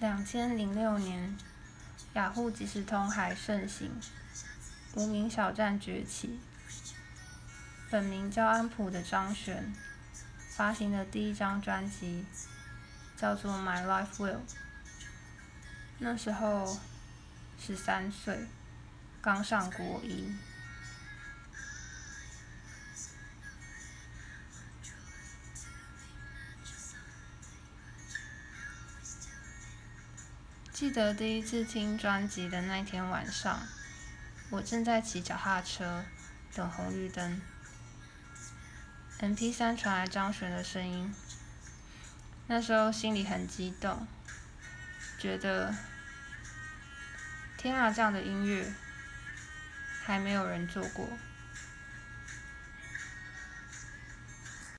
两千零六年，雅虎即时通还盛行，无名小站崛起。本名叫安普的张悬，发行的第一张专辑叫做《My Life Will》。那时候十三岁，刚上国一。记得第一次听专辑的那天晚上，我正在骑脚踏车等红绿灯，MP3 传来张悬的声音。那时候心里很激动，觉得天啊，这样的音乐还没有人做过。